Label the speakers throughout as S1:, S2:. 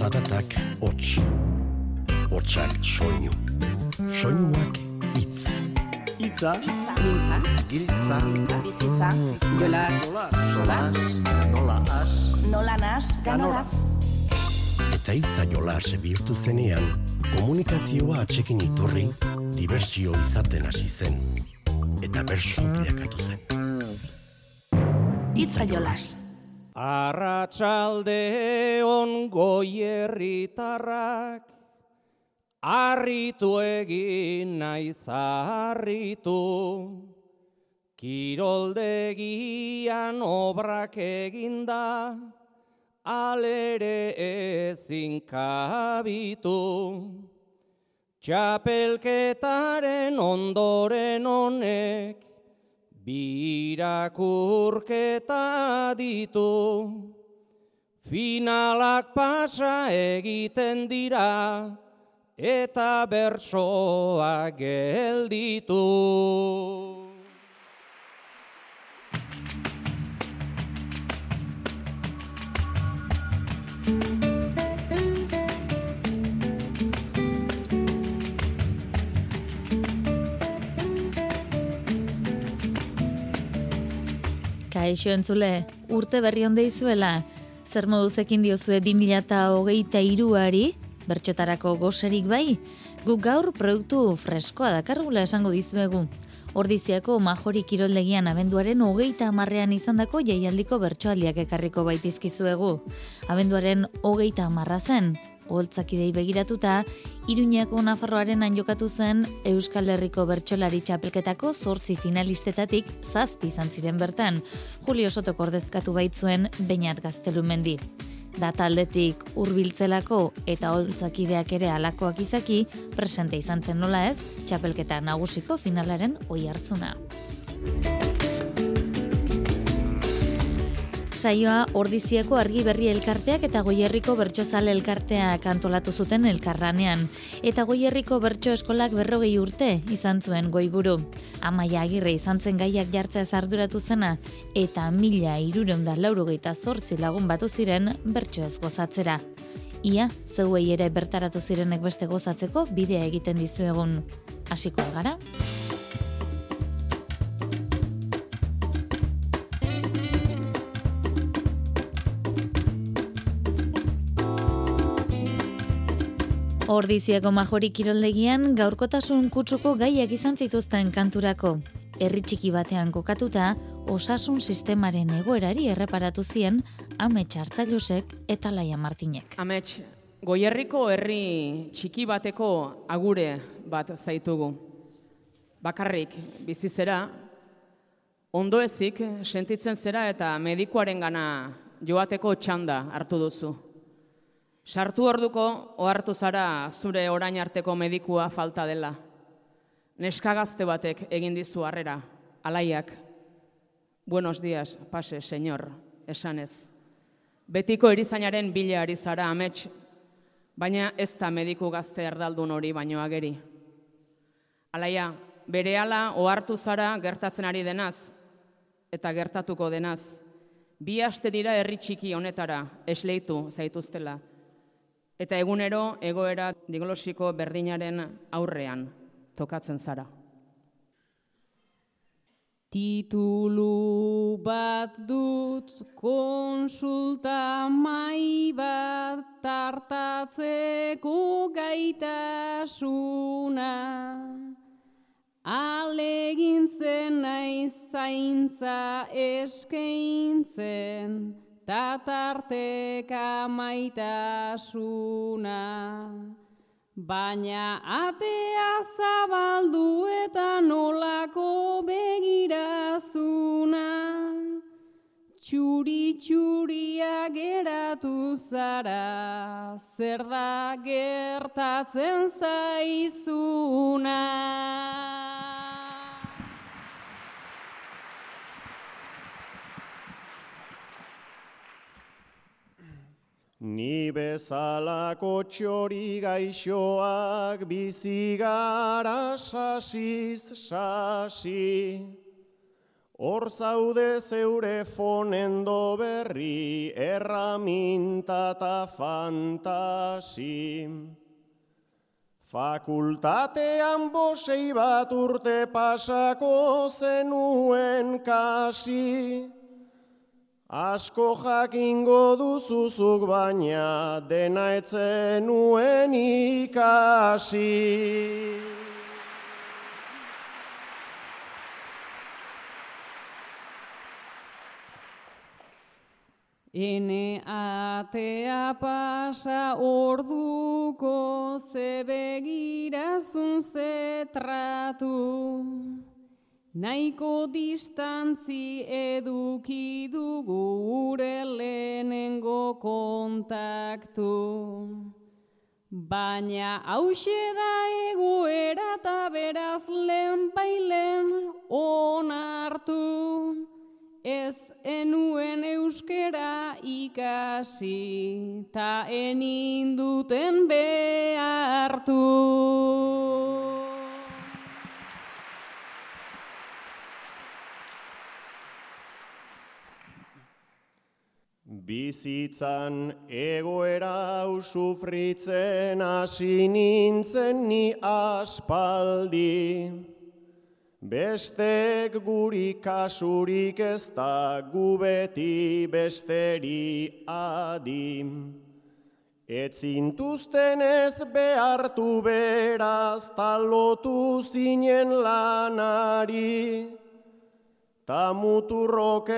S1: Zaratak hots. Hotsak soinu. Soinuak hitz.
S2: Itza,
S3: Mintza,
S4: Giltza,
S3: bizitza, jola,
S4: solas, nola as,
S3: nola nas, ganoraz.
S1: Eta hitza jolas bihurtu zenean, komunikazioa atxekin iturri, dibertsio izaten hasi zen. Eta bersu bilakatu zen.
S3: Itza jolas.
S2: Arratsalde on goierritarrak, Arritu egin naiz arritu, kiroldegian obrak eginda, alere ezin kabitu. Txapelketaren ondoren honek, birakurketa ditu. Finalak pasa egiten dira, eta bertsoa gelditu.
S5: Kaixo entzule, urte berri onde izuela, zer moduzekin diozue 2008 iruari, bertxotarako goserik bai, guk gaur produktu freskoa dakargula esango dizuegu. Ordiziako majori kiroldegian abenduaren hogeita amarrean izandako jaialdiko bertsoaldiak ekarriko baitizkizuegu. Abenduaren hogeita amarra zen, holtzakidei begiratuta, Iruñako Nafarroaren jokatu zen Euskal Herriko bertsolari txapelketako zortzi finalistetatik zazpi izan ziren bertan, Julio Soto kordezkatu baitzuen Beñat Gaztelumendi. Data aldetik hurbiltzelako eta holtzakideak ere alakoak izaki, presente izan zen nola ez, txapelketa nagusiko finalaren oi hartzuna. Saioa Ordiziako argi berri elkarteak eta Goierriko bertsozale elkarteak antolatu zuten elkarranean. Eta Goierriko bertso eskolak berrogei urte izan zuen goiburu. Amaia agirre izan zen gaiak jartzea arduratu zena, eta mila irureun da laurogeita zortzi lagun batu ziren bertso ez gozatzera. Ia, zeuei ere bertaratu zirenek beste gozatzeko bidea egiten dizuegun. Hasiko gara? Ordiziako majori kiroldegian gaurkotasun kutsuko gaiak izan zituzten kanturako. Herri txiki batean kokatuta, osasun sistemaren egoerari erreparatu zien Amets Hartzailosek eta Laia Martinek.
S6: Amets, goierriko herri txiki bateko agure bat zaitugu. Bakarrik bizi zera, ondo ezik sentitzen zera eta medikuaren gana joateko txanda hartu duzu. Sartu orduko ohartu zara zure orain arteko medikua falta dela. Neska gazte batek egin dizu harrera, alaiak. Buenos días, pase, señor, esanez. Betiko erizainaren bila ari zara amets, baina ez da mediku gazte erdaldun hori baino ageri. Alaia, berehala ohartu zara gertatzen ari denaz, eta gertatuko denaz. Bi aste dira herri txiki honetara esleitu zaituztela eta egunero egoera diglosiko berdinaren aurrean tokatzen zara.
S7: Titulu bat dut konsulta mai bat tartatzeko gaitasuna. Alegintzen naiz zaintza eskaintzen, tatarteka maitasuna. Baina atea zabaldu eta nolako begirazuna. Txuri-txuria geratu zara, zer da gertatzen zaizuna.
S2: Ni bezalako txori gaixoak bizi gara sasiz sasi.
S8: Hor zaude zeure fonendo berri, erraminta eta fantasi. Fakultatean bosei bat urte pasako zenuen kasi. Asko jakingo duzuzuk baina dena etzen nuen ikasi.
S7: Ene atea pasa orduko ze begirazun ze tratu. Naiko distantzi eduki dugu gure lehenengo kontaktu. Baina hause da egoera eta beraz lehen bailen onartu. Ez enuen euskera ikasi, ta eninduten behartu.
S8: Bizitzan egoera hau sufritzen hasi nintzen ni aspaldi. Bestek guri kasurik ez da gu beti besteri adi. Etzintuzten ez behartu beraz talotu zinen lanari. Ta muturrok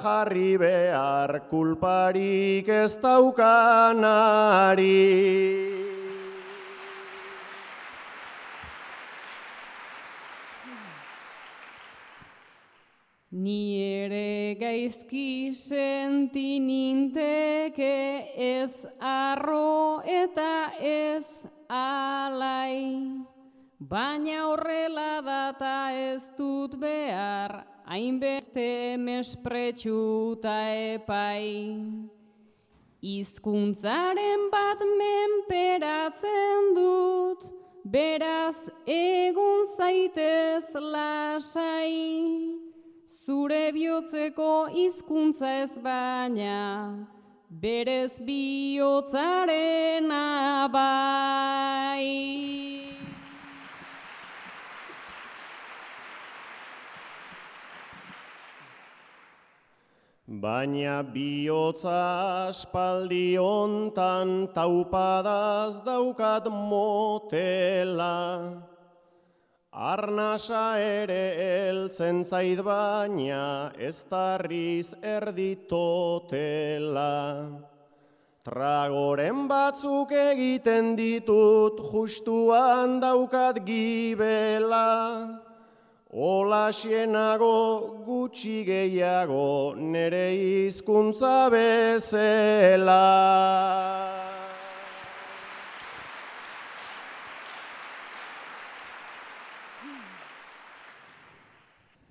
S8: jarri behar kulparik ez daukanari.
S7: Ni ere gaizki senti ninteke ez arro eta ez alai. Baina horrela data ez dut behar, hainbeste mespretxu ta epai. Hizkuntzaren bat menperatzen dut, beraz egun zaitez lasai. Zure bihotzeko hizkuntza ez baina, berez bihotzaren abai.
S8: Baina bihotza aspaldi hontan taupadaz daukat motela. Arnasa ere heltzen zait baina ez tarriz erditotela. Tragoren batzuk egiten ditut justuan daukat gibela. Ola xienago gutxi gehiago nere hizkuntza bezela.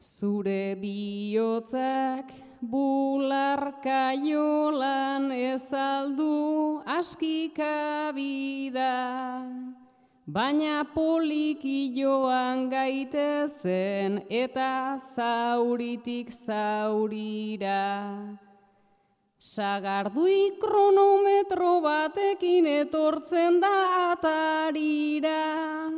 S7: Zure bihotzak bularka jolan ez aldu askikabida. Baina poliki joan gaitezen eta zauritik zaurira. Sagardui kronometro batekin etortzen da atarira.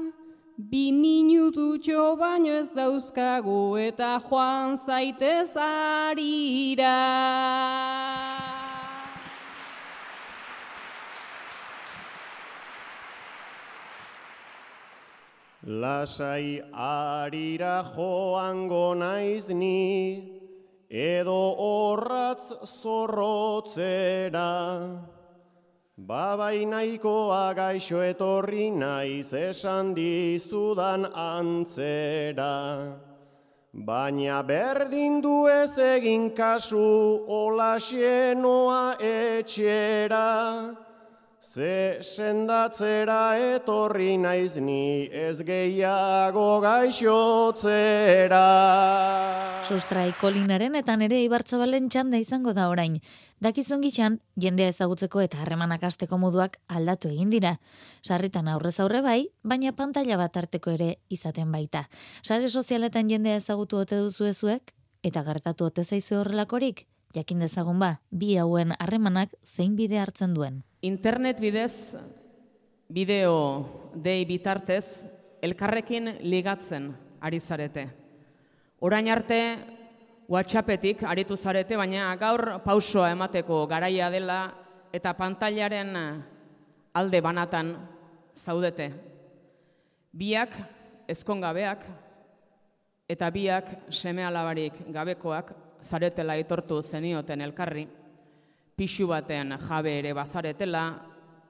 S7: Bi minututxo baino ez dauzkagu eta joan zaitez arira.
S8: Lasai arira joango naiz ni, edo horratz zorrotzera. Babai nahikoa gaixo etorri naiz esan dizudan antzera. Baina berdin du ez egin kasu ola xenoa etxera. Ze sendatzera etorri naiz ni ez gehiago gaixotzera.
S5: Sustrai kolinaren eta nere ibartzabalen txanda izango da orain. Dakizun gitxan, jendea ezagutzeko eta harremanak asteko moduak aldatu egin dira. Sarritan aurrez aurre bai, baina pantalla bat arteko ere izaten baita. Sare sozialetan jendea ezagutu ote duzu ezuek? Eta gertatu ote zaizu horrelakorik? Jakin dezagun ba, bi hauen harremanak zein bide hartzen duen.
S6: Internet bidez, bideo dei bitartez, elkarrekin ligatzen ari zarete. Orain arte, WhatsAppetik aritu zarete, baina gaur pausoa emateko garaia dela eta pantailaren alde banatan zaudete. Biak ezkongabeak eta biak seme alabarik gabekoak zaretela aitortu zenioten elkarri, pixu baten jabe ere bazaretela,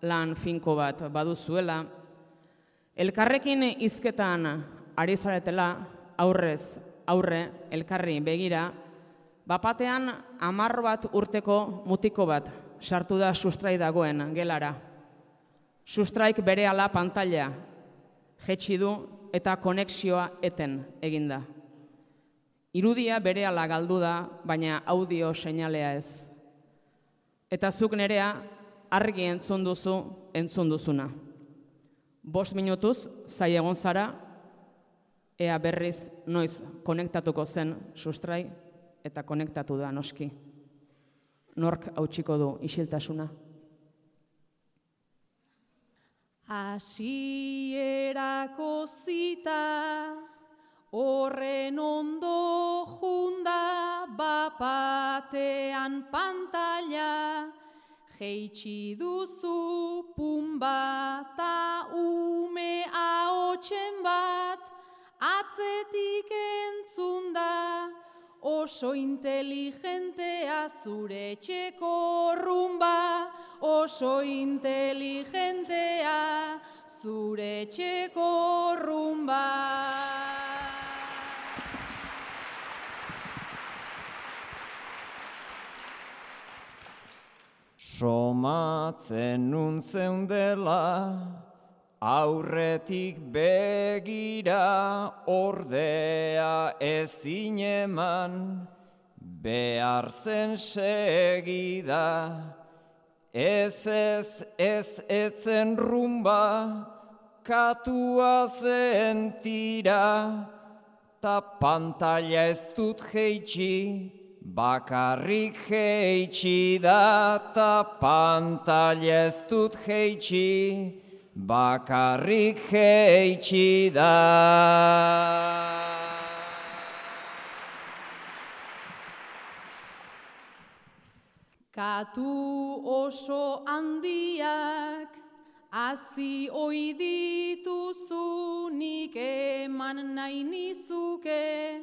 S6: lan finko bat baduzuela, elkarrekin hizketan ari zaretela, aurrez, aurre, elkarri begira, bapatean amar bat urteko mutiko bat sartu da sustrai dagoen gelara. Sustraik bere ala pantalla jetxi du eta konexioa eten eginda. Irudia bere ala galdu da, baina audio seinalea ez. Eta zuk nerea argi entzun duzu entzun duzuna. Bos minutuz, zai egon zara, ea berriz noiz konektatuko zen sustrai eta konektatu da noski. Nork hautsiko du isiltasuna.
S9: Hasierako zita Horren ondo bapatean pantalla, Geitsi duzu pumba ta ume haotxen bat, Atzetik entzunda, oso inteligentea zure txeko rumba, Oso inteligentea zure txeko rumba.
S10: Somatzen nun zeundela, aurretik begira, ordea ezin eman, behar zen segida, ez ez ez etzen rumba, katua zen tira, ta pantalla ez dut geitsi, Bakarrik heitsi da ta pantalla ez dut heitsi, bakarrik heitsi da.
S9: Katu oso handiak, hazi oi dituzu nik eman nahi nizuke,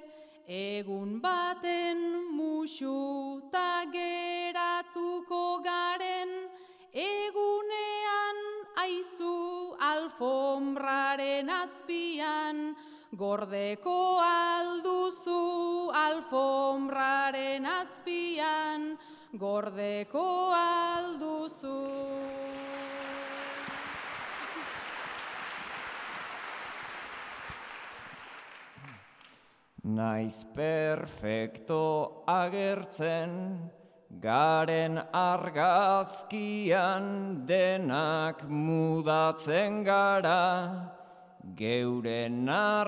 S9: Egun baten musu ta geratuko garen, egunean aizu alfombraren azpian, gordeko alduzu alfombraren azpian, gordeko alduzu.
S10: Naiz perfecto agertzen, garen argazkian denak mudatzen gara, geure narraztian,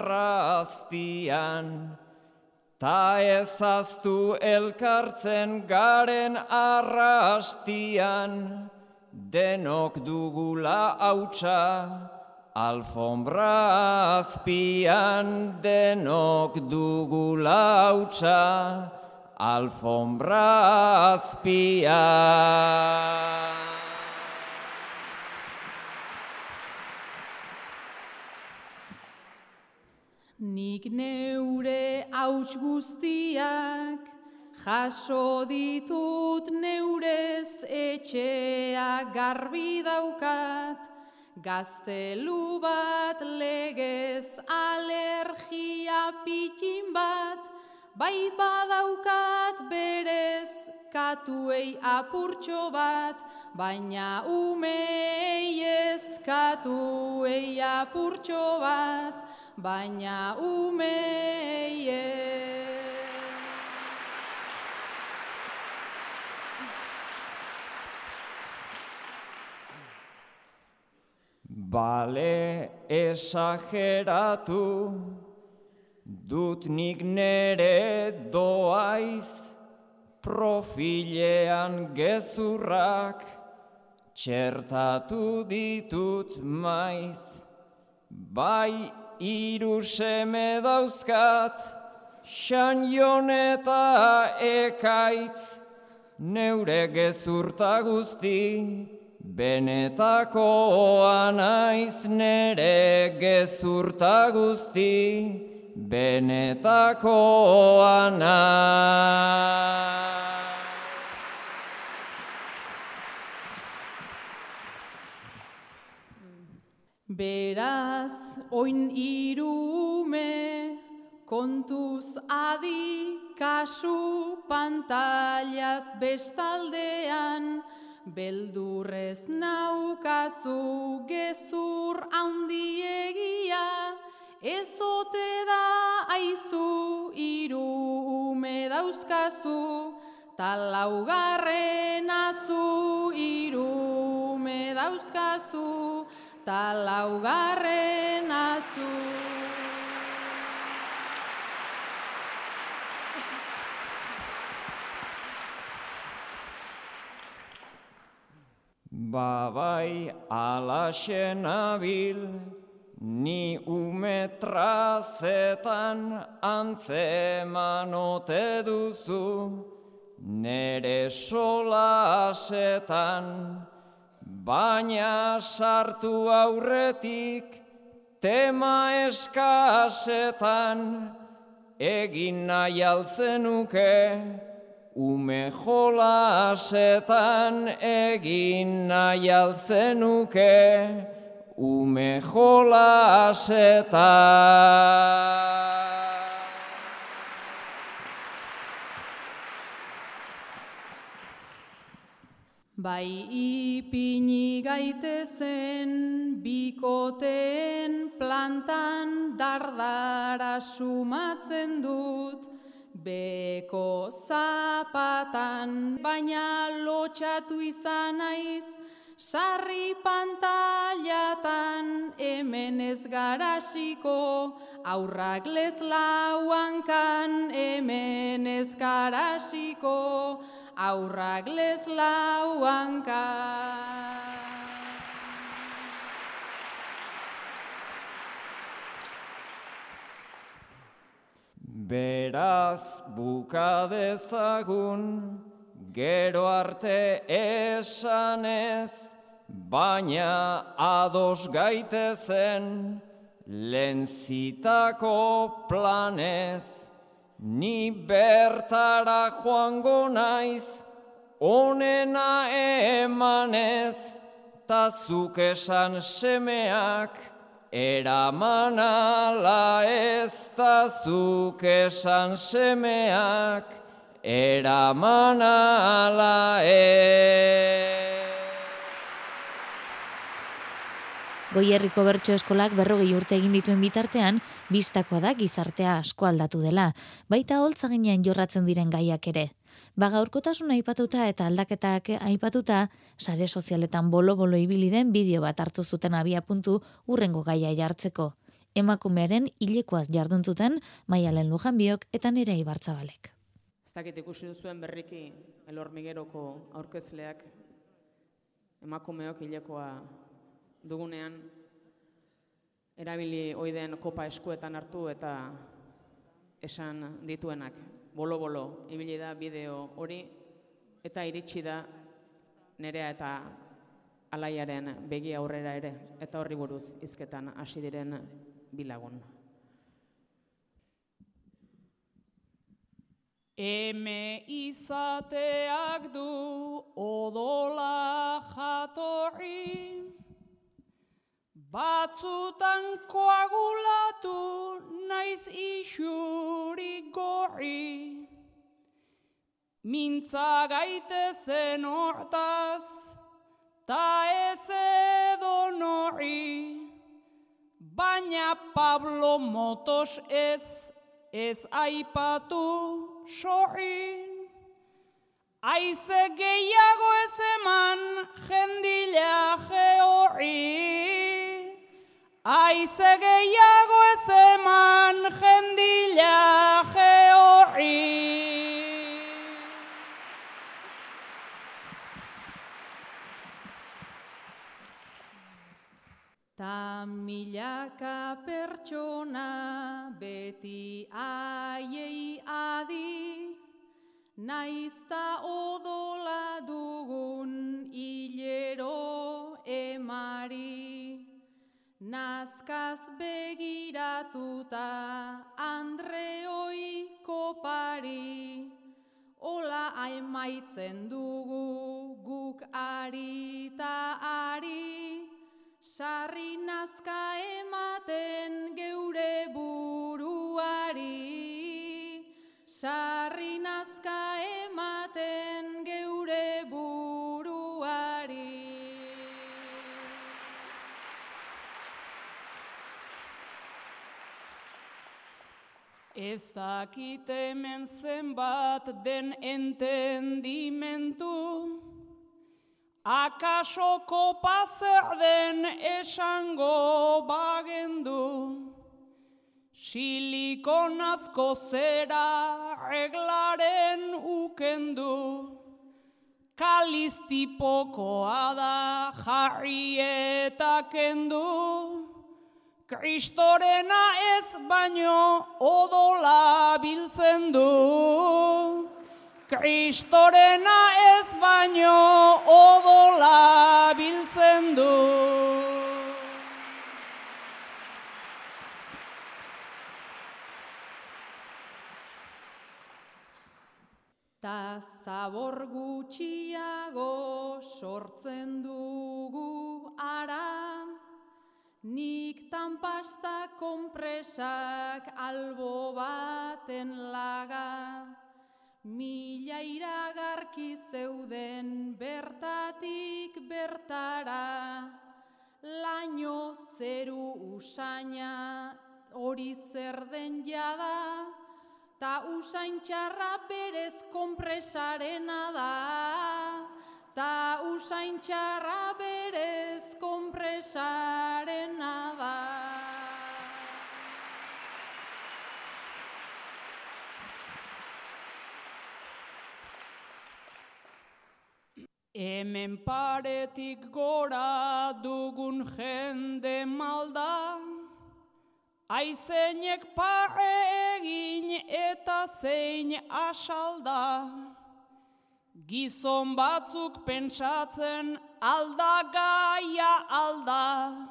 S10: ta ezaztu elkartzen garen arrastian, denok dugula hautsa, Alfombra azpian denok dugu lautsa, alfombra azpian.
S9: Nik neure hauts guztiak, jaso ditut neurez etxea garbi daukat, Gaztelu bat legez alergia pitin bat, bai badaukat berez katuei apurtxo bat, baina umei ez katuei apurtxo bat, baina umei ez.
S10: Bale esageratu, dut nik nere doaiz, profilean gezurrak, txertatu ditut maiz, bai iru seme dauzkat, xan eta ekaitz, neure gezurta guzti, benetakoa naiz nere gezurta guzti, benetakoa naiz.
S9: Beraz, oin irume, kontuz adi, kasu pantailaz bestaldean, beldurrez naukazu gezur haundiegia, ezote da aizu irume dauzkazu, talaugarren azu irume dauzkazu, ta laugarren azu.
S10: Babai alaxen abil, ni umetrazetan antzeman ote duzu, nere sola asetan, baina sartu aurretik tema eskasetan egin nahi altzenuke ume jolasetan egin nahi altzenuke ume jolasetan
S9: Bai ipini gaitezen bikoteen plantan dardara sumatzen dut beko zapatan baina lotxatu izan naiz. Sarri pantailatan hemen ez garasiko aurrak lez lauankan hemen ez garasiko aurrak lez lauanka.
S10: Beraz bukadezagun, gero arte esanez, baina ados gaitezen, lenzitako planez. Ni bertara joango naiz, onena emanez, ta zuk esan semeak, eraman ala ez ta zuk esan semeak, eraman ala.
S5: Goierriko bertso eskolak berrogei urte egin dituen bitartean, bistakoa da gizartea asko aldatu dela, baita holtzaginean jorratzen diren gaiak ere. Ba gaurkotasun aipatuta eta aldaketak aipatuta, sare sozialetan bolo-bolo ibili den bideo bat hartu zuten abia puntu urrengo gaia jartzeko. Emakumearen hilekoaz jarduntzuten Maialen Lujanbiok eta nire Ibartzabalek.
S11: Ez dakit ikusi duzuen berriki elormigeroko aurkezleak emakumeok hilekoa dugunean erabili oiden kopa eskuetan hartu eta esan dituenak bolo-bolo ibili da bideo hori eta iritsi da nerea eta alaiaren begi aurrera ere eta horri buruz hizketan hasi diren bilagun. Eme izateak du odola jatorri, Batzutan koagulatu naiz isuri gorri, Mintza gaitezen hortaz, ta ez edo norri, Baina Pablo Motos ez, ez aipatu sorri. Aize gehiago ez eman jendila georri. Aize gehiago ez eman jendila georri.
S9: Ta milaka pertsona beti aiei adi, naizta odola dugun hilero emari. Nazkaz begiratuta Andreoi kopari, Ola aimaitzen dugu guk ari ta ari, Sarri nazka ematen geure buruari, Sarri
S11: Ez dakit hemen zenbat den entendimentu, akaso kopa zer den esango bagendu, silikonazko zera reglaren ukendu, kalistipokoa da jarri eta kendu, Kristorena ez baino odola biltzen du. Kristorena ez baino odola biltzen du.
S9: Ta zabor gutxiago sortzen ara, nik tanpasta konpresak albo baten laga, mila iragarki zeuden bertatik bertara, laino zeru usaina hori zer den jada, Ta usain txarra berez konpresarena da, ta usain txarra berez konpresarena da.
S11: Hemen paretik gora dugun jende malda, Aizeinek pare egin eta zein asalda, gizon batzuk pentsatzen alda gaia alda,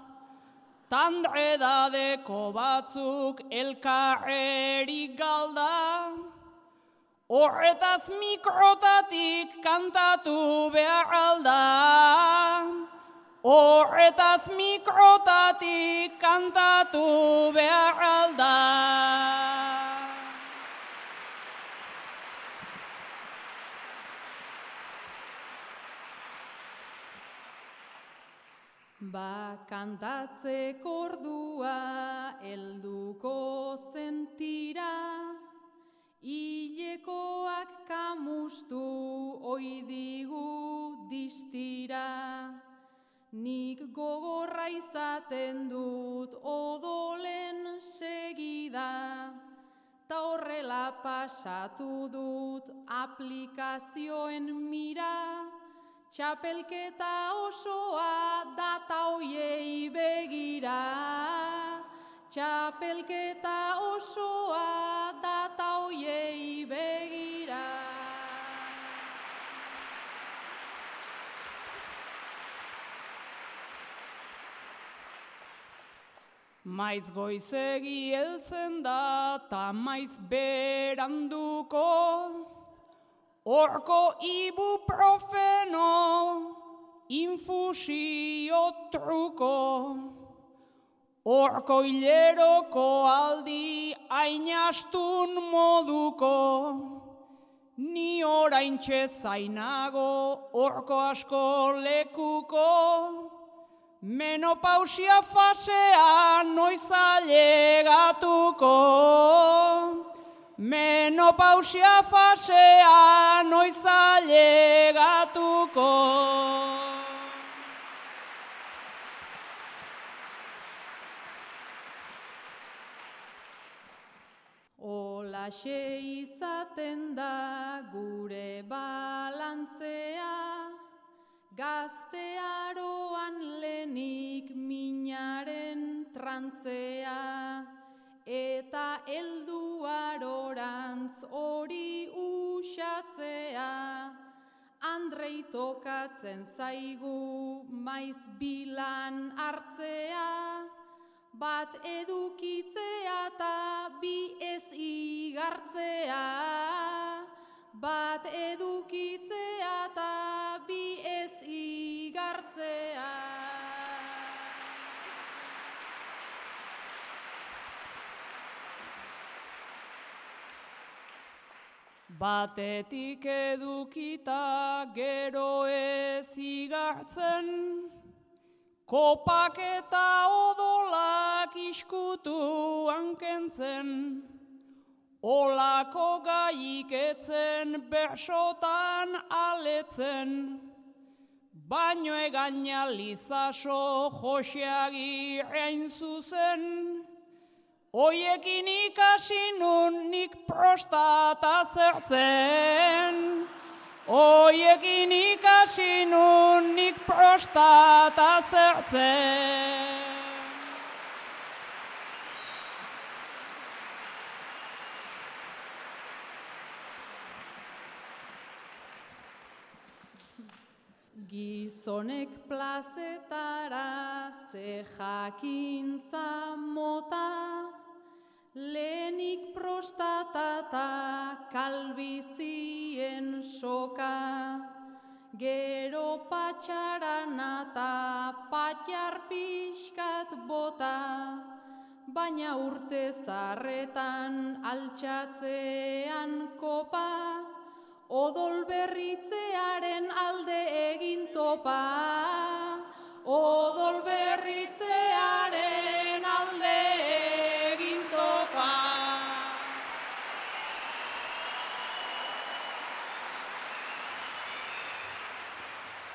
S11: tandredadeko batzuk elkarreri galda, horretaz mikrotatik kantatu behar alda. Horretaz mikrotatik kantatu behar alda.
S9: Ba kantatzeko ordua helduko zentira, hilekoak kamustu oidigu distira. Nik gogorra izaten dut odolen segida, ta horrela pasatu dut aplikazioen mira, txapelketa osoa data hoiei begira. Txapelketa osoa data hoiei begira.
S11: Maiz goizegi heltzen da, ta maiz beranduko, Horko ibuprofeno, infusio truko, Horko hileroko aldi ainastun moduko, Ni orain zainago, horko asko lekuko, Menopausia fasea noiz ailegatuko menopausia fasea noiz ailegatuko.
S9: Olaxe izaten da gure balantzea, gaztearoan lenik minaren trantzea, eta helduaro usatzea, Andrei tokatzen zaigu maiz bilan hartzea, bat edukitzea eta bi ez igartzea. Bat edukitzea eta bi ez igartzea.
S11: Batetik edukita gero ez igartzen, kopak eta odolak iskutu hankentzen, olako gaiketzen bersotan aletzen, baino egaina lizaso joseagi hain zuzen, Oiekin ikasi nun nik prostata zertzen. Oiekin ikasi nun nik prostata zertzen.
S9: Gizonek plazetara ze jakintza mota, lehenik prostatata kalbizien soka, gero patxarana eta patxar pixkat bota, baina urte zarretan altxatzean kopa, Odol berritzearen alde egin topa, odol berritzearen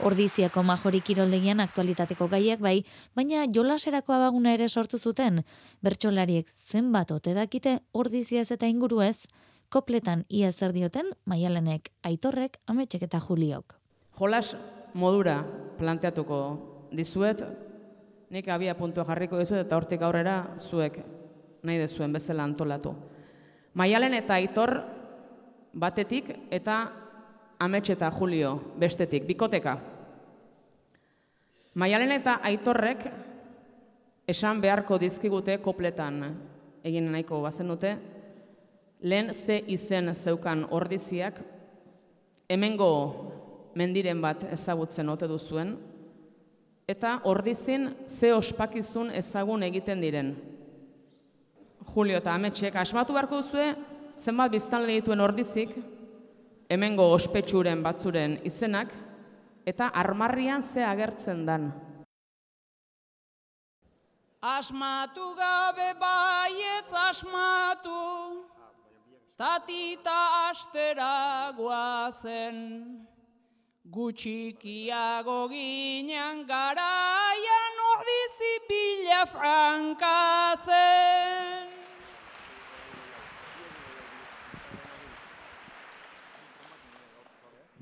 S5: Ordiziako majori kiroldegian aktualitateko gaiak bai, baina jolaserako abaguna ere sortu zuten. Bertsolariek zenbat ote dakite ordiziaz eta inguruez, kopletan ia zer dioten maialenek, aitorrek, ametsek eta juliok.
S11: Jolas modura planteatuko dizuet, nik abia puntua jarriko dizuet eta hortik aurrera zuek nahi dezuen bezala antolatu. Maialen eta aitor batetik eta amets eta julio bestetik, bikoteka. Maialen eta aitorrek esan beharko dizkigute kopletan egin nahiko bazen dute, lehen ze izen zeukan ordiziak, hemengo mendiren bat ezagutzen ote duzuen, eta ordizin ze ospakizun ezagun egiten diren. Julio eta Ametxek, asmatu beharko duzue, zenbat biztanle dituen ordizik, hemengo ospetsuren batzuren izenak, eta armarrian ze agertzen dan. Asmatu gabe baietz asmatu, tatita astera guazen, gutxikiago ginen garaian ordizi bila frankazen.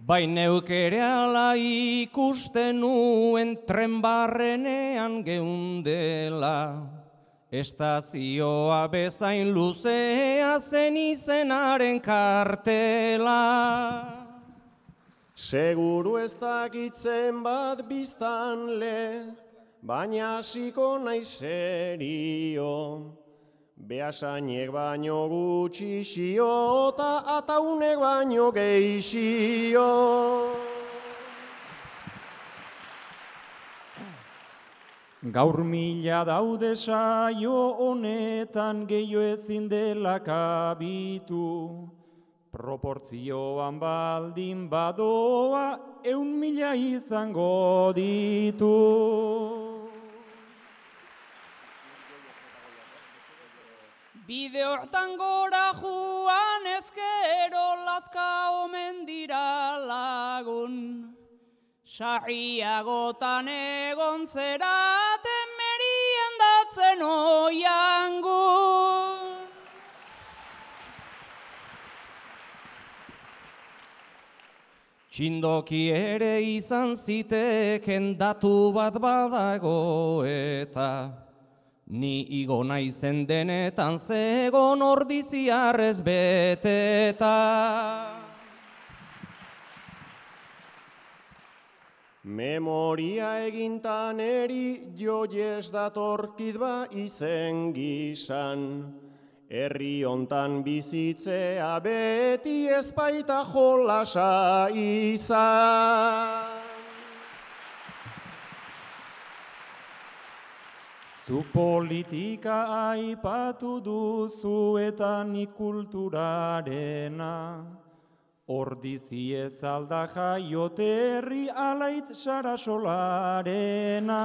S10: Bai neuk ere ala ikusten nuen tren barrenean geundela. Estazioa bezain luzea zen izenaren kartela.
S8: Seguru ez dakitzen bat biztan le, baina hasiko naiz serio. Beasainek baino gutxi xio, eta ataunek baino geixio.
S12: Gaur mila daude saio honetan gehiago ezin dela kabitu. Proportzioan baldin badoa eun mila izango ditu.
S11: Bide hortan gora joan ezkero lazka omen dira lagun. Sarriagotan egon zeraten merien datzen oiangun.
S2: Txindoki ere izan ziteken datu bat badago eta ni igo naizen denetan zegon ordiziarrez beteta.
S8: Memoria egintan eri joies datorkit ba izen gisan. Herri hontan bizitzea beti ezpaita jolasa izan.
S12: Zu politika aipatu duzu eta nik kulturarena. Ordizi ez alda jaiote herri alaitz sarasolarena.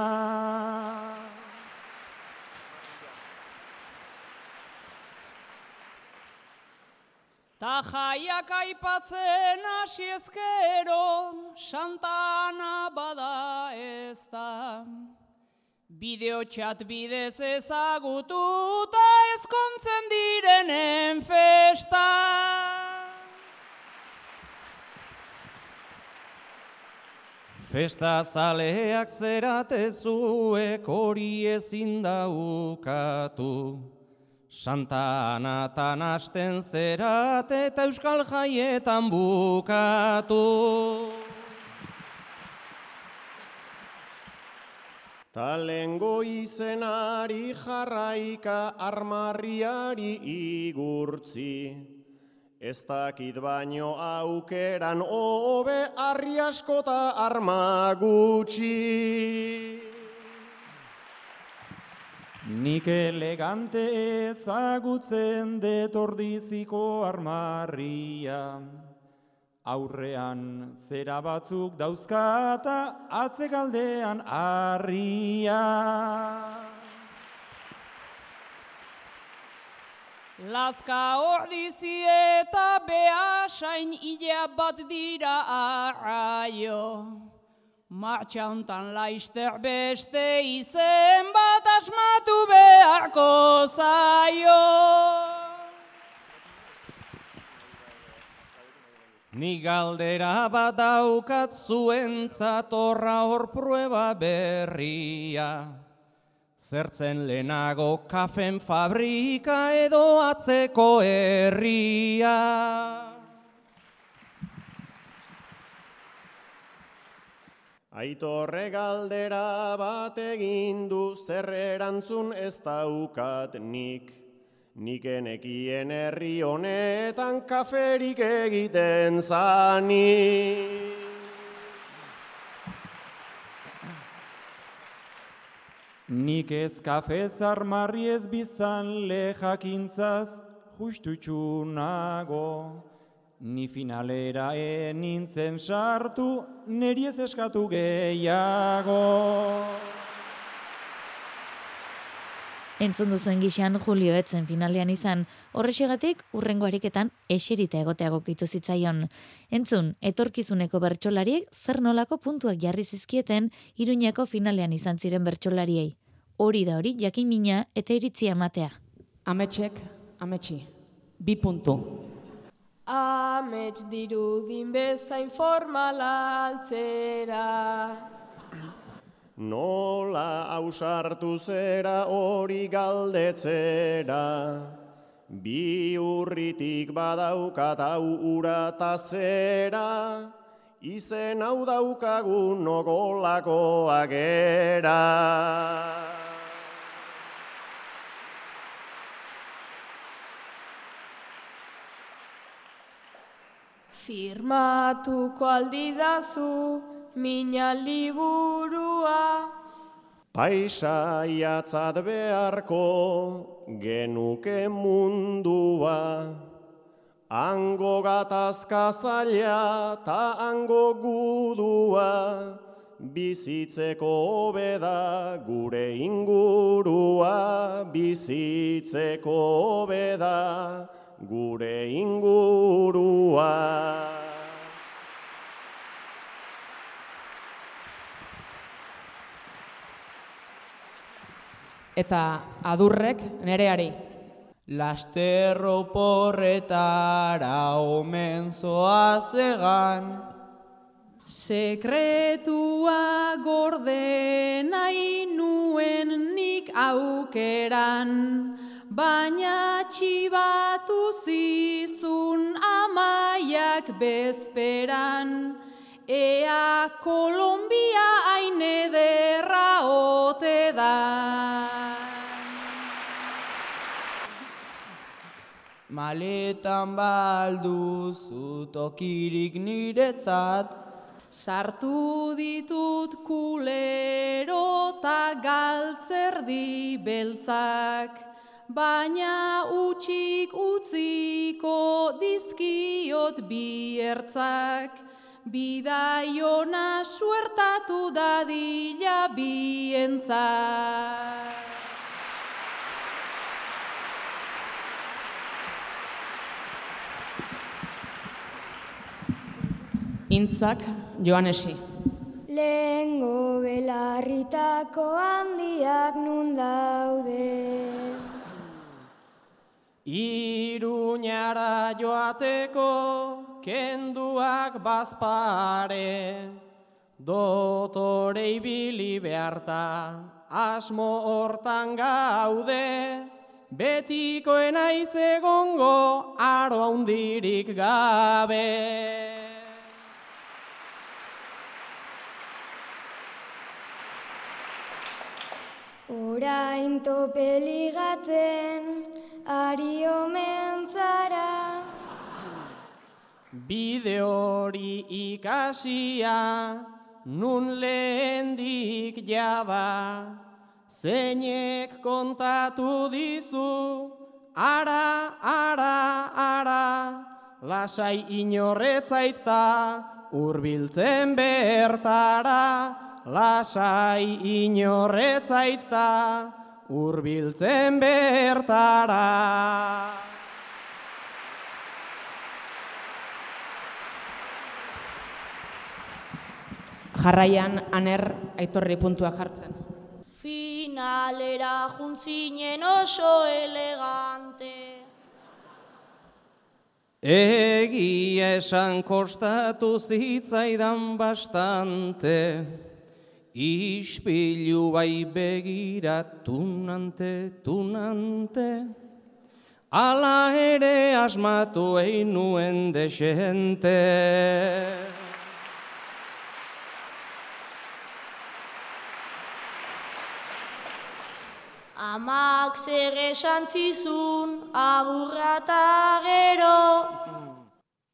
S11: Ta jaiak aipatzen hasi ezkero, Santana bada ez da. Bideo txat bidez ezagutu ta ezkontzen direnen festa.
S2: Festa zaleak zeratezuek hori ezin daukatu. Santa Anatan hasten zerat eta Euskal Jaietan bukatu.
S8: Talengo izenari jarraika armarriari igurtzi. Ez dakit baino aukeran hobe arri askota arma gutxi.
S12: Nik elegante ezagutzen detordiziko armarria. Aurrean zera batzuk dauzkata atzegaldean harria.
S11: Lazka ordizi eta behasain ilea bat dira arraio. Martxa hontan laister beste izen bat asmatu beharko zaio.
S2: Ni galdera bat daukat zuentzat horra hor prueba berria. Zertzen lehenago kafen fabrika edo atzeko herria.
S8: Aitorre galdera bat egin du zer erantzun ez daukat nik. Nik enekien herri honetan kaferik egiten zanik.
S12: Nik ez kafez armarri ez bizan le jakintzaz justutxu nago. Ni finalera e nintzen sartu, neri ez eskatu gehiago.
S5: Entzun duzuen gixan Julio etzen finalean izan, horrexegatik urrengo ariketan eserita egoteago kitu zitzaion. Entzun, etorkizuneko bertsolariek zer nolako puntuak jarri zizkieten Iruñako finalean izan ziren bertsolariei. Hori da hori, jakin mina eta iritzia matea.
S6: Ametxek, ametxi. Bi puntu.
S13: Amets dirudin bezain formala altzera.
S8: Nola ausartu zera hori galdetzera, bi urritik badaukat hau urata zera, izen hau daukagun nogolakoak era.
S13: Firmatuko aldidazu mina liburua.
S8: Paisaiatzat beharko genuke mundua, Ango gatazka zaila ta ango gudua, Bizitzeko hobeda gure ingurua, Bizitzeko hobeda gure ingurua.
S6: Eta adurrek nereari.
S14: Lasterro porretara omen zoazegan,
S9: Sekretua gorde nahi nuen nik aukeran, baina txibatu zizun amaiak bezperan, ea Kolombia hain ederra ote da.
S15: Maletan balduzu tokirik niretzat,
S9: Sartu ditut kulero eta galtzerdi beltzak, baina utxik utziko dizkiot biertzak, bidaiona suertatu dadila bientzak.
S6: Intzak Joanesi.
S16: Lehengo belarritako handiak nun daude.
S15: Iruñara joateko kenduak bazpare, dotore ibili beharta asmo hortan gaude, betikoen aiz egongo aro handirik gabe.
S16: Orain tope ligatzen, ari omen zara.
S15: Bide hori ikasia, nun lehendik jada, zeinek kontatu dizu, ara, ara, ara, lasai inorretzaita, urbiltzen bertara, lasai inorretzaita, urbiltzen bertara.
S6: Jarraian aner aitorri puntua jartzen.
S9: Finalera juntzinen oso elegante.
S15: Egia esan kostatu zitzaidan bastante, ispilu bai begira tunante, tunante, ala ere asmatu egin nuen desente.
S9: Amak zer esan zizun, agurra eta gero.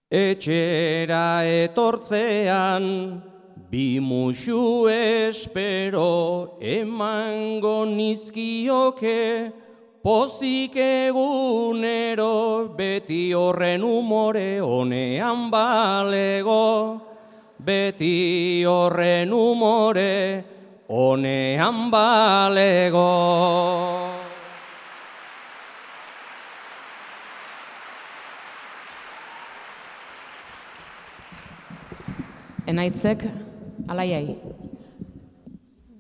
S15: Etxera etortzean, bi musu espero, emango nizkioke, pozik egunero, beti horren umore honean balego, beti horren umore honean balego.
S6: Enaitzek alaiai.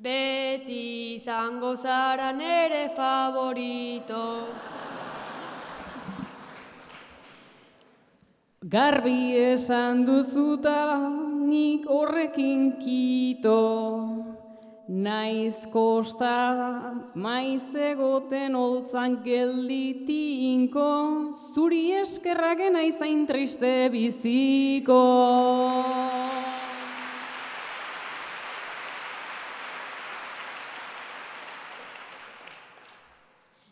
S9: Beti izango zara nere favorito. Garbi esan duzuta nik horrekin kito. Naiz kosta maiz egoten holtzan gelditinko, zuri eskerraken aizain triste biziko.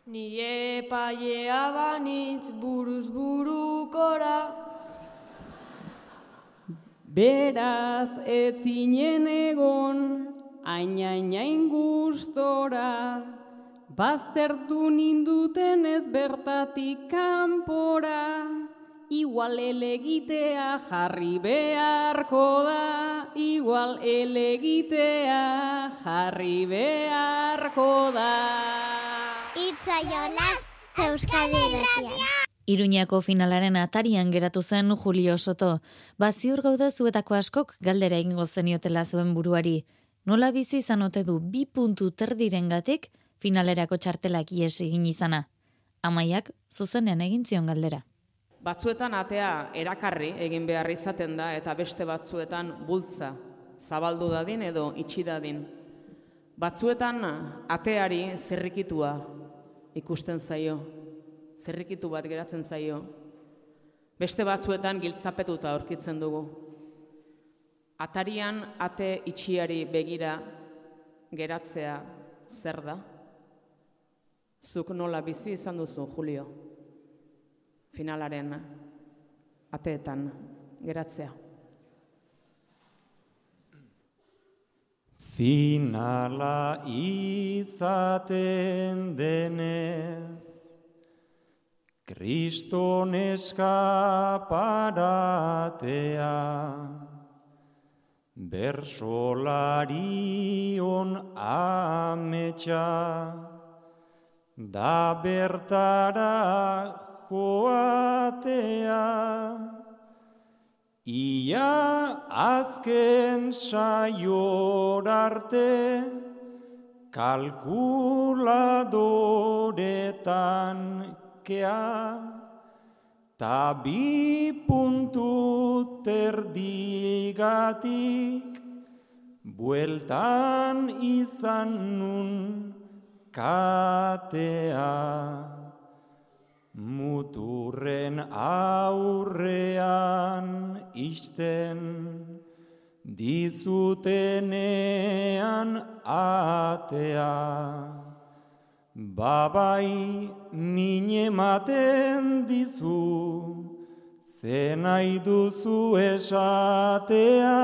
S9: Ni epailea banitz buruz burukora. Beraz ez zinen egon, ainainain gustora, baztertu ninduten ez bertatik kanpora, igual elegitea jarri beharko da, igual elegitea jarri beharko da.
S17: Itza jolas, Euskadi Irratia.
S5: Iruñako finalaren atarian geratu zen Julio Soto. Baziur gaude zuetako askok galdera egingo zeniotela zuen buruari. Nola bizi izan ote du bi puntu terdirengatik finalerako txartelak ies egin izana. Amaiak zuzenean egin zion galdera.
S11: Batzuetan atea erakarri egin behar izaten da eta beste batzuetan bultza zabaldu dadin edo itxi dadin. Batzuetan ateari zerrikitua ikusten zaio, zerrikitu bat geratzen zaio. Beste batzuetan giltzapetuta aurkitzen dugu. Atarian ate itxiari begira geratzea zer da? Zuk nola bizi izan duzu, Julio? Finalaren ateetan geratzea.
S12: Finala izaten denez, Kriston eskaparatea, Bersolarion ametsa, Da bertara joatea, Ia azken saior arte kalkuladoretan kea ta bi puntu terdigatik bueltan izan nun katea. Muturren aurrean isten, dizutenean atea. Babai mine maten dizu, zenai duzu esatea.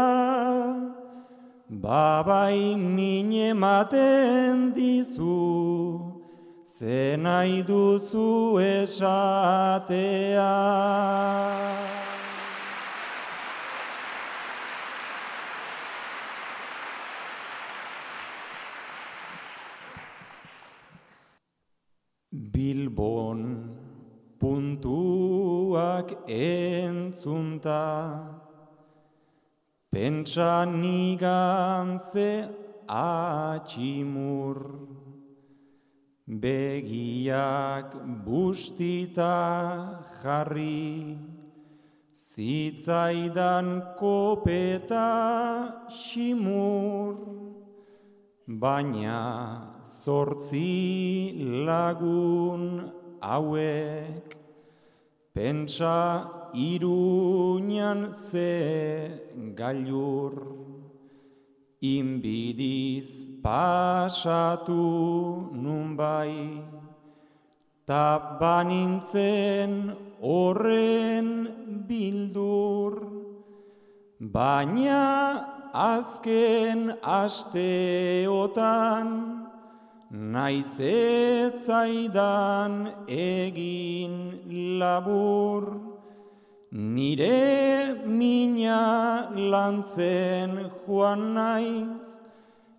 S12: Babai mine maten dizu, ze nahi duzu esatea. Bilbon puntuak entzunta, pentsa nigantze atximur. Begiak bustita jarri, zitzaidan kopeta simur, baina zortzi lagun hauek, pentsa iruñan ze gailur. Inbidiz pasatu nun bai, ta banintzen horren bildur, baina azken asteotan, naiz etzaidan egin labur. Nire mina lantzen joan naiz,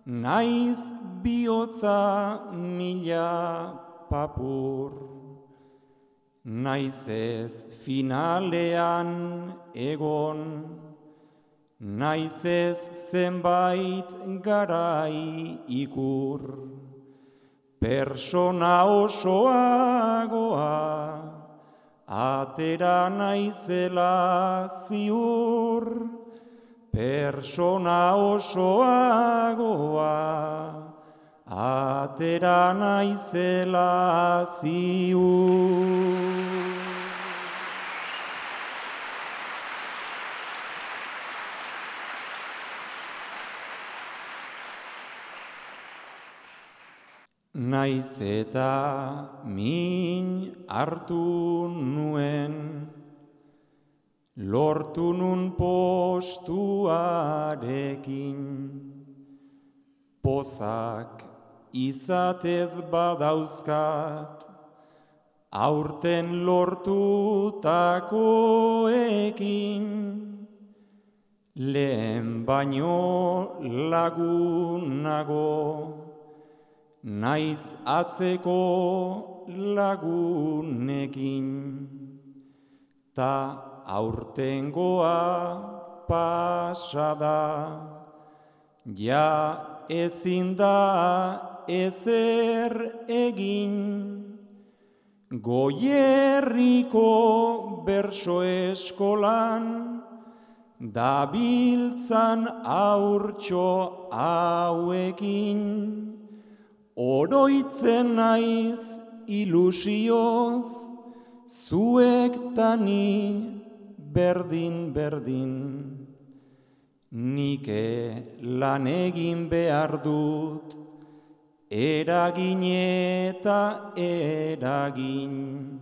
S12: naiz bihotza mila papur. Naiz ez finalean egon, naiz ez zenbait garai ikur. Persona osoagoa, atera naizela ziur, persona osoagoa, atera naizela ziur. Naiz eta min hartu nuen, lortu nun postuarekin, pozak izatez badauzkat, aurten lortutakoekin, lehen baino lagunago, naiz atzeko lagunekin, ta aurtengoa pasada, ja ezin da ezer egin, Goierriko berso eskolan, dabiltzan aurtxo hauekin, oroitzen naiz ilusioz, zuek tani berdin berdin. Nike lan egin behar dut, eragin eta eragin.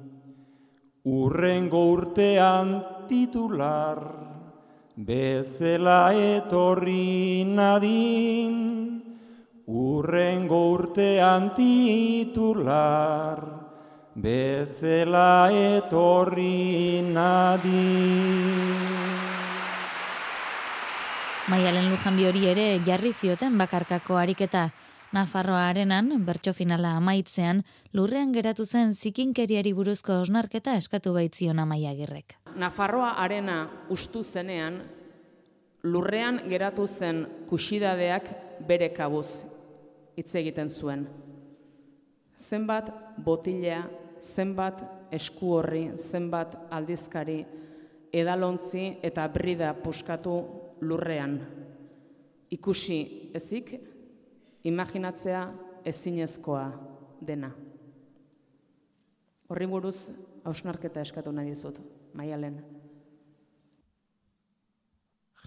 S12: Urrengo urtean titular, bezela etorri nadin. Urrengo urtean titular, bezela etorri nadin.
S5: Maialen Lujanbi hori ere jarri zioten bakarkako ariketa. Nafarroa arenan, bertso finala amaitzean, lurrean geratu zen zikinkeriari buruzko osnarketa eskatu baitzion amaiagirrek.
S6: Nafarroa arena ustu zenean, lurrean geratu zen kusidadeak bere kabuz hitz egiten zuen. Zenbat botilea, zenbat esku horri, zenbat aldizkari, edalontzi eta brida puskatu lurrean. Ikusi ezik, imaginatzea ezinezkoa dena. Horri buruz, hausnarketa eskatu nahi dizut, maialen.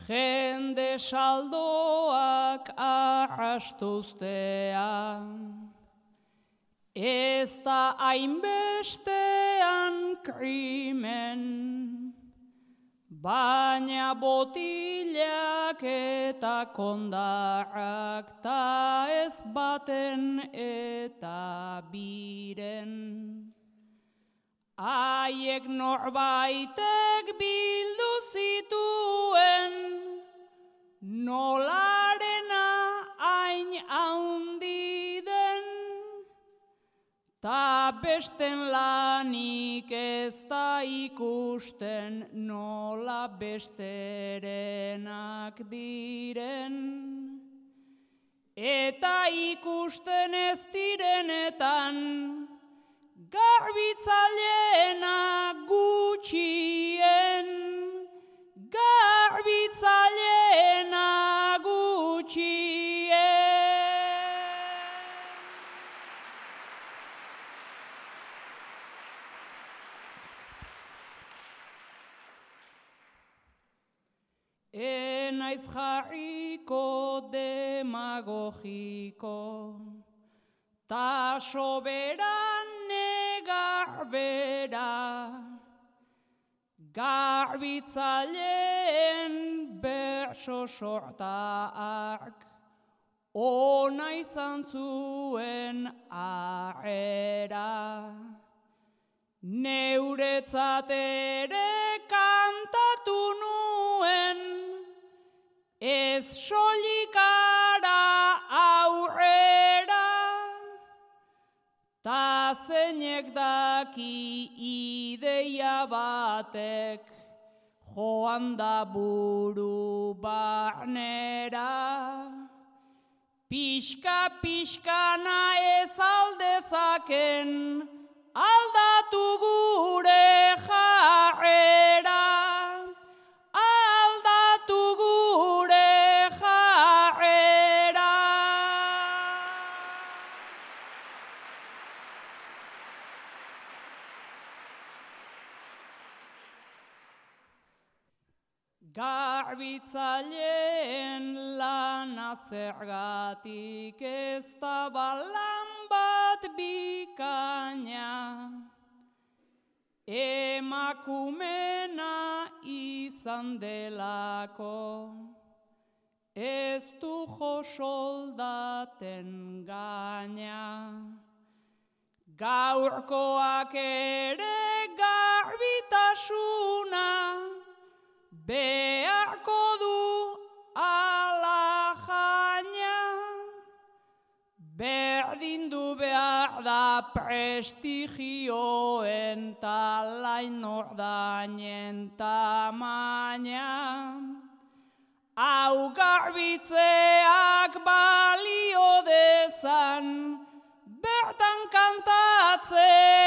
S11: Jende saldoak ahastuztean, ez da hainbestean krimen, Baina botilak eta kondarrak ta ez baten eta biren. Aiek norbaitek bildu zituen, nolarena hain haundi den. Ta besten lanik ez da ikusten nola besterenak diren. Eta ikusten ez direnetan garbitzalena gutxien. Garbitzalena gutxien. Enaiz jarriko demagogiko, ta soberan negarbera, garbitzaleen berso sortak, ona izan zuen arera. Neuretzat ere kantatu nuen, ez solikara ta zeinek daki ideia batek, joan da buru barnera. Pixka, pixkana ez aldezaken, aldatu gure jarrera. Garbitzaileen lana zergatik ez da balan bat bikaina, emakumena izan delako, ez du jo soldaten gaina. Gaurkoak ere garbitasuna, beharko du ala jaina. Berdin du behar da prestigioen talain ordainen tamaina. Hau garbitzeak balio dezan, bertan kantatzeak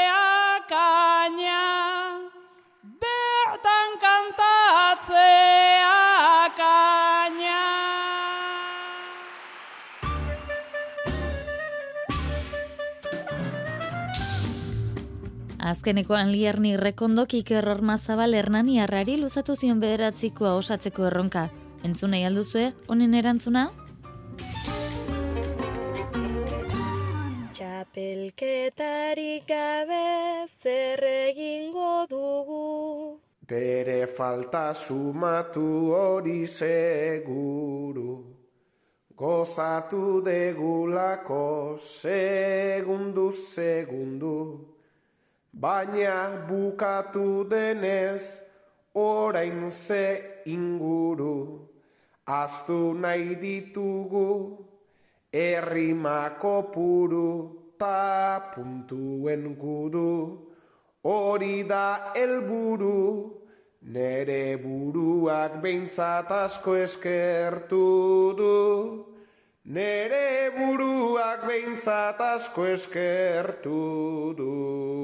S5: Azkenekoan lierni rekondok Iker Ormazabal Hernani luzatu zion bederatzikoa osatzeko erronka. Entzun nahi alduzue, honen erantzuna?
S18: Txapelketarik gabe zer egingo dugu.
S19: Bere falta sumatu hori seguru. Gozatu degulako segundu segundu. Baina bukatu denez orain ze inguru. Aztu nahi ditugu errimako puru ta puntuen guru. Hori da helburu, nere buruak behintzat asko eskertu du. Nere buruak behintzat asko eskertu du.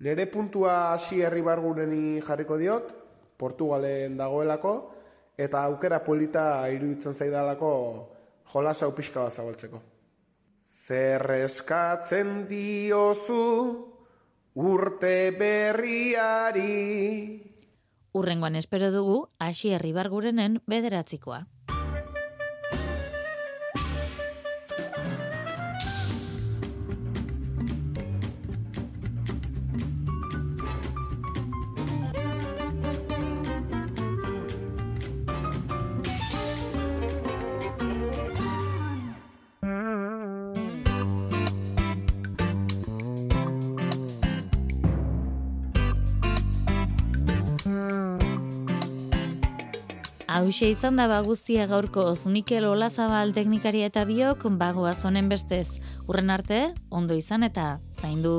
S19: Nere puntua hasi herri barguneni jarriko diot, Portugalen dagoelako, eta aukera polita iruditzen zaidalako jolasa upiska bat zabaltzeko. Zer eskatzen diozu urte berriari.
S5: Urrengoan espero dugu, hasi herri bargurenen bederatzikoa. Hauxe izan da baguztia gaurkoz Mikel Olazabal teknikaria eta biok bagoaz honen bestez. Urren arte, ondo izan eta zaindu.